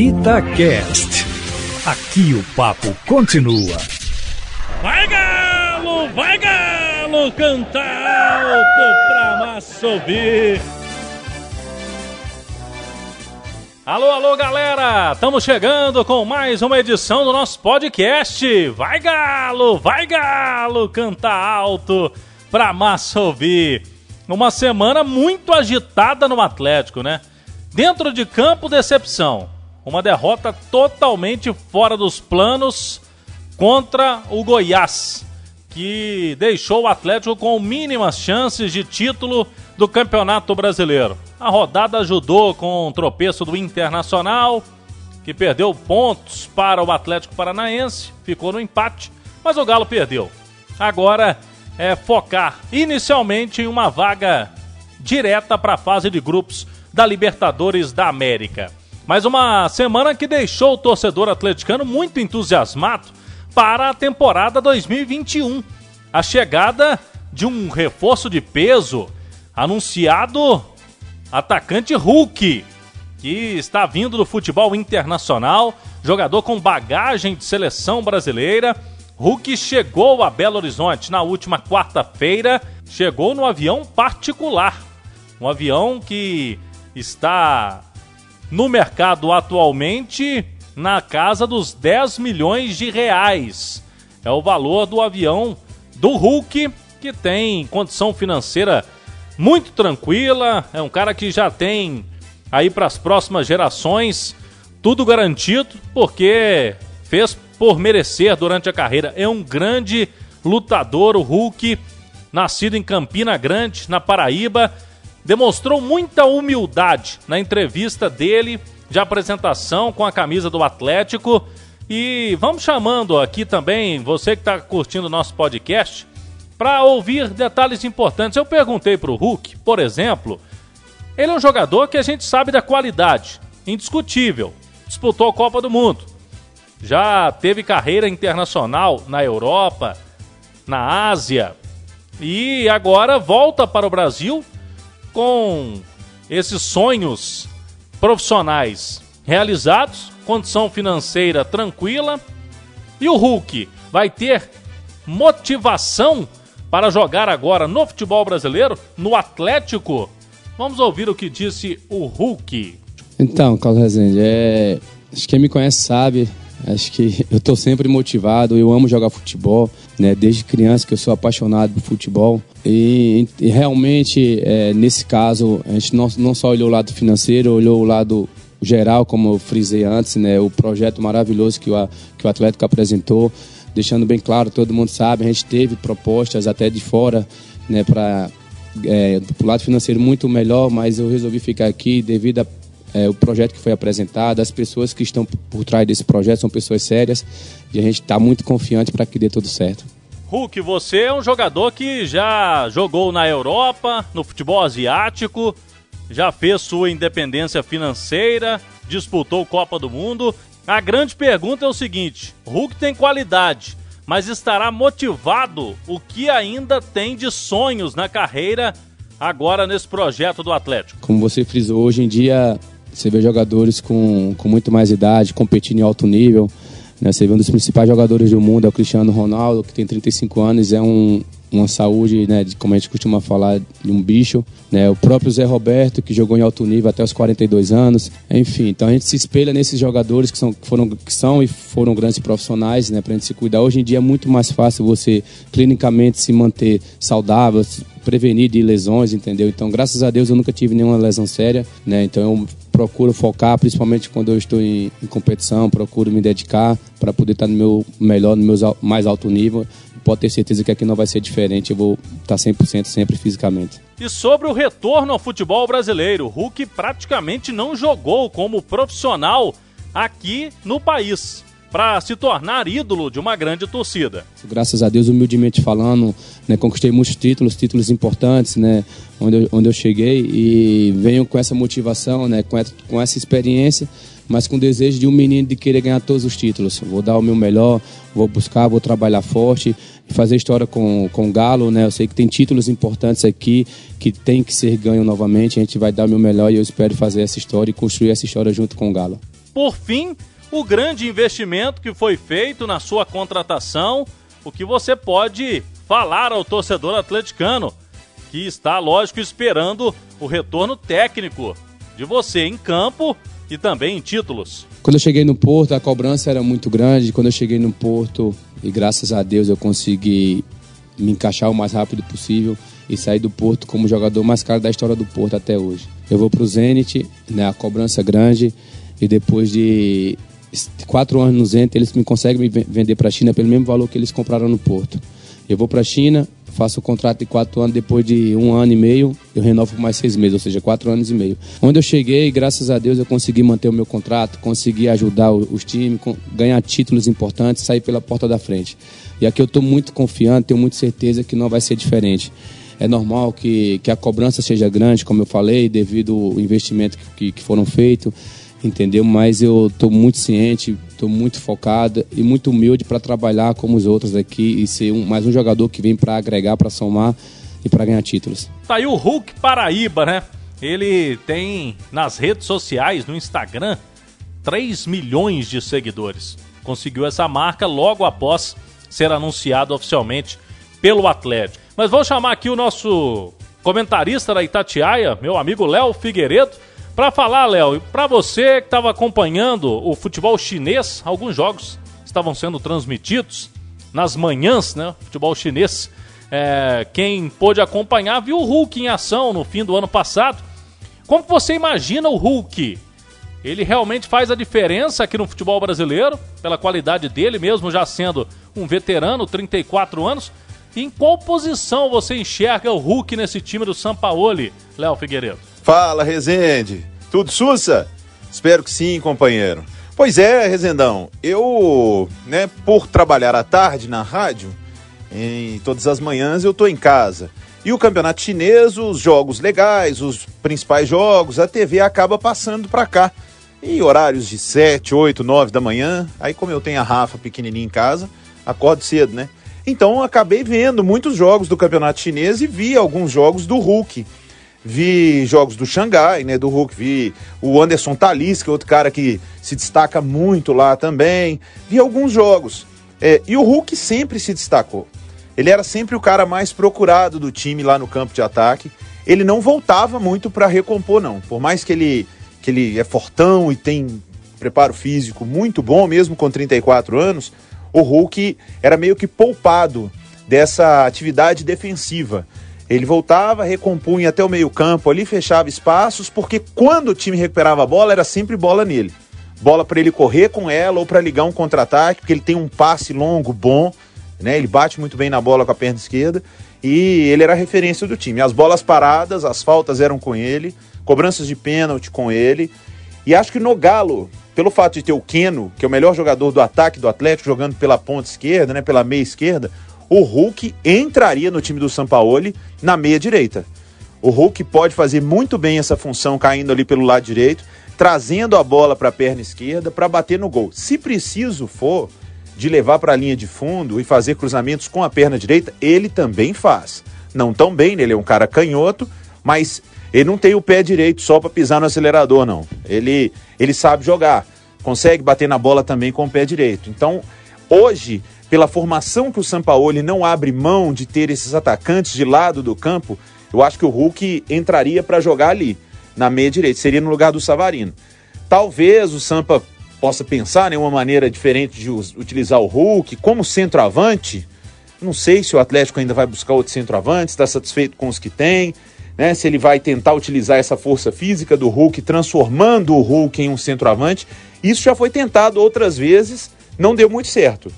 Itacast. Aqui o papo continua. Vai galo, vai galo, canta alto pra massa ouvir. Alô, alô, galera! Estamos chegando com mais uma edição do nosso podcast. Vai galo, vai galo, canta alto pra massa ouvir. Uma semana muito agitada no Atlético, né? Dentro de campo, decepção. Uma derrota totalmente fora dos planos contra o Goiás, que deixou o Atlético com mínimas chances de título do Campeonato Brasileiro. A rodada ajudou com o tropeço do Internacional, que perdeu pontos para o Atlético Paranaense, ficou no empate, mas o Galo perdeu. Agora é focar inicialmente em uma vaga direta para a fase de grupos da Libertadores da América. Mais uma semana que deixou o torcedor atleticano muito entusiasmado para a temporada 2021. A chegada de um reforço de peso anunciado atacante Hulk, que está vindo do futebol internacional, jogador com bagagem de seleção brasileira. Hulk chegou a Belo Horizonte na última quarta-feira, chegou no avião particular. Um avião que está no mercado atualmente na casa dos 10 milhões de reais. É o valor do avião do Hulk, que tem condição financeira muito tranquila, é um cara que já tem aí para as próximas gerações tudo garantido, porque fez por merecer durante a carreira. É um grande lutador, o Hulk, nascido em Campina Grande, na Paraíba demonstrou muita humildade na entrevista dele de apresentação com a camisa do Atlético. E vamos chamando aqui também você que está curtindo o nosso podcast para ouvir detalhes importantes. Eu perguntei para o Hulk, por exemplo, ele é um jogador que a gente sabe da qualidade, indiscutível. Disputou a Copa do Mundo, já teve carreira internacional na Europa, na Ásia e agora volta para o Brasil com esses sonhos profissionais realizados, condição financeira tranquila e o Hulk vai ter motivação para jogar agora no futebol brasileiro, no Atlético? Vamos ouvir o que disse o Hulk. Então, Carlos Rezende, é... acho que quem me conhece sabe, Acho que eu estou sempre motivado, eu amo jogar futebol, né? Desde criança que eu sou apaixonado por futebol. E, e realmente, é, nesse caso, a gente não, não só olhou o lado financeiro, olhou o lado geral, como eu frisei antes, né? O projeto maravilhoso que o, que o Atlético apresentou, deixando bem claro, todo mundo sabe, a gente teve propostas até de fora, né? Para é, do lado financeiro muito melhor, mas eu resolvi ficar aqui devido a é, o projeto que foi apresentado, as pessoas que estão por trás desse projeto são pessoas sérias e a gente está muito confiante para que dê tudo certo. Hulk, você é um jogador que já jogou na Europa, no futebol asiático, já fez sua independência financeira, disputou Copa do Mundo. A grande pergunta é o seguinte: Hulk tem qualidade, mas estará motivado o que ainda tem de sonhos na carreira agora nesse projeto do Atlético? Como você frisou, hoje em dia você vê jogadores com, com muito mais idade, competindo em alto nível. Né? Você vê um dos principais jogadores do mundo, é o Cristiano Ronaldo, que tem 35 anos, é um, uma saúde, né, de, como a gente costuma falar, de um bicho. Né? O próprio Zé Roberto, que jogou em alto nível até os 42 anos. Enfim, então a gente se espelha nesses jogadores que são, que foram, que são e foram grandes profissionais, né, para a gente se cuidar. Hoje em dia é muito mais fácil você clinicamente se manter saudável, prevenir de lesões, entendeu? Então, graças a Deus, eu nunca tive nenhuma lesão séria, né? Então, eu procuro focar, principalmente quando eu estou em, em competição, procuro me dedicar para poder estar no meu melhor, no meu mais alto nível. Pode ter certeza que aqui não vai ser diferente, eu vou estar 100% sempre fisicamente. E sobre o retorno ao futebol brasileiro, Hulk praticamente não jogou como profissional aqui no país para se tornar ídolo de uma grande torcida. Graças a Deus, humildemente falando, né, conquistei muitos títulos, títulos importantes, né, onde eu, onde eu cheguei e venho com essa motivação, né, com, essa, com essa experiência, mas com o desejo de um menino de querer ganhar todos os títulos. Vou dar o meu melhor, vou buscar, vou trabalhar forte fazer história com, com o Galo, né? Eu sei que tem títulos importantes aqui que tem que ser ganho novamente. A gente vai dar o meu melhor e eu espero fazer essa história e construir essa história junto com o Galo. por fim, o grande investimento que foi feito na sua contratação, o que você pode falar ao torcedor atleticano, que está, lógico, esperando o retorno técnico de você em campo e também em títulos. Quando eu cheguei no Porto, a cobrança era muito grande. Quando eu cheguei no Porto, e graças a Deus eu consegui me encaixar o mais rápido possível e sair do Porto como jogador mais caro da história do Porto até hoje. Eu vou para o Zenit, né, a cobrança grande, e depois de quatro anos no Zenit, eles me conseguem me vender para a China pelo mesmo valor que eles compraram no Porto. Eu vou para a China, faço o contrato de quatro anos, depois de um ano e meio, eu renovo por mais seis meses, ou seja, quatro anos e meio. Onde eu cheguei, graças a Deus, eu consegui manter o meu contrato, consegui ajudar os times, ganhar títulos importantes, sair pela porta da frente. E aqui eu estou muito confiante, tenho muita certeza que não vai ser diferente. É normal que, que a cobrança seja grande, como eu falei, devido ao investimento que, que foram feitos entendeu? Mas eu estou muito ciente, estou muito focado e muito humilde para trabalhar como os outros aqui e ser um, mais um jogador que vem para agregar, para somar e para ganhar títulos. Tá aí o Hulk Paraíba, né? Ele tem nas redes sociais, no Instagram, 3 milhões de seguidores. Conseguiu essa marca logo após ser anunciado oficialmente pelo Atlético. Mas vou chamar aqui o nosso comentarista da Itatiaia, meu amigo Léo Figueiredo para falar, Léo, para você que estava acompanhando o futebol chinês, alguns jogos estavam sendo transmitidos nas manhãs, né? Futebol chinês. É, quem pôde acompanhar viu o Hulk em ação no fim do ano passado. Como você imagina o Hulk? Ele realmente faz a diferença aqui no futebol brasileiro, pela qualidade dele, mesmo já sendo um veterano, 34 anos. Em qual posição você enxerga o Hulk nesse time do Sampaoli, Léo Figueiredo? Fala, Rezende. Tudo sussa? Espero que sim, companheiro. Pois é, Rezendão, eu, né, por trabalhar à tarde na rádio, em todas as manhãs eu tô em casa. E o campeonato chinês, os jogos legais, os principais jogos, a TV acaba passando para cá. E horários de 7, 8, 9 da manhã, aí como eu tenho a Rafa pequenininha em casa, acordo cedo, né? Então acabei vendo muitos jogos do campeonato chinês e vi alguns jogos do Hulk vi jogos do Xangai, né, do Hulk, vi o Anderson Talisca, outro cara que se destaca muito lá também, vi alguns jogos. É, e o Hulk sempre se destacou. Ele era sempre o cara mais procurado do time lá no campo de ataque. Ele não voltava muito para recompor, não. Por mais que ele, que ele é fortão e tem preparo físico muito bom, mesmo com 34 anos, o Hulk era meio que poupado dessa atividade defensiva. Ele voltava, recompunha até o meio-campo ali, fechava espaços, porque quando o time recuperava a bola, era sempre bola nele. Bola para ele correr com ela ou para ligar um contra-ataque, porque ele tem um passe longo, bom, né? Ele bate muito bem na bola com a perna esquerda e ele era a referência do time. As bolas paradas, as faltas eram com ele, cobranças de pênalti com ele. E acho que no Galo, pelo fato de ter o Keno, que é o melhor jogador do ataque do Atlético, jogando pela ponta esquerda, né, pela meia esquerda, o Hulk entraria no time do Sampaoli na meia direita. O Hulk pode fazer muito bem essa função caindo ali pelo lado direito, trazendo a bola para a perna esquerda para bater no gol. Se preciso for de levar para a linha de fundo e fazer cruzamentos com a perna direita, ele também faz. Não tão bem, ele é um cara canhoto, mas ele não tem o pé direito só para pisar no acelerador, não. Ele, ele sabe jogar, consegue bater na bola também com o pé direito. Então, hoje, pela formação que o Sampaoli não abre mão de ter esses atacantes de lado do campo, eu acho que o Hulk entraria para jogar ali, na meia direita, seria no lugar do Savarino. Talvez o Sampa possa pensar em uma maneira diferente de utilizar o Hulk como centroavante. Não sei se o Atlético ainda vai buscar outro centroavante, está satisfeito com os que tem, né? Se ele vai tentar utilizar essa força física do Hulk, transformando o Hulk em um centroavante. Isso já foi tentado outras vezes, não deu muito certo.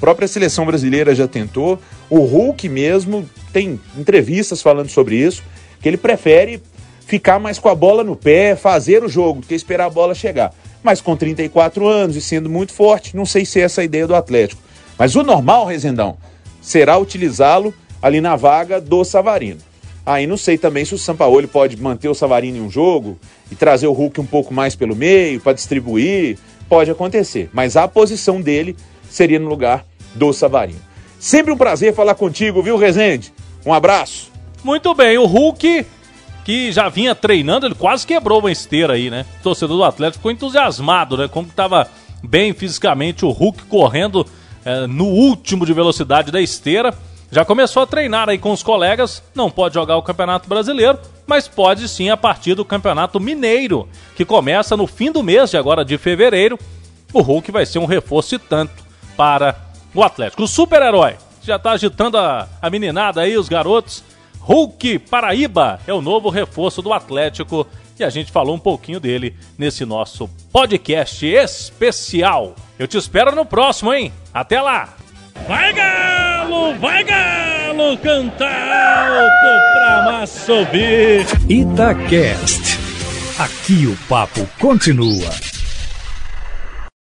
Própria seleção brasileira já tentou. O Hulk mesmo tem entrevistas falando sobre isso, que ele prefere ficar mais com a bola no pé, fazer o jogo, do que esperar a bola chegar. Mas com 34 anos e sendo muito forte, não sei se é essa a ideia do Atlético. Mas o normal, Rezendão, será utilizá-lo ali na vaga do Savarino. Aí não sei também se o Sampaoli pode manter o Savarino em um jogo e trazer o Hulk um pouco mais pelo meio para distribuir. Pode acontecer. Mas a posição dele seria no lugar do Savarino. Sempre um prazer falar contigo, viu, Rezende? Um abraço. Muito bem, o Hulk que já vinha treinando, ele quase quebrou uma esteira aí, né? O torcedor do Atlético ficou entusiasmado, né? Como que tava bem fisicamente o Hulk correndo é, no último de velocidade da esteira. Já começou a treinar aí com os colegas, não pode jogar o Campeonato Brasileiro, mas pode sim a partir do Campeonato Mineiro, que começa no fim do mês de agora de fevereiro. O Hulk vai ser um reforço e tanto para o Atlético. O super-herói já está agitando a, a meninada aí, os garotos. Hulk Paraíba é o novo reforço do Atlético e a gente falou um pouquinho dele nesse nosso podcast especial. Eu te espero no próximo, hein? Até lá! Vai Galo, vai Galo, cantar alto pra massa subir. Itacast. Aqui o papo continua.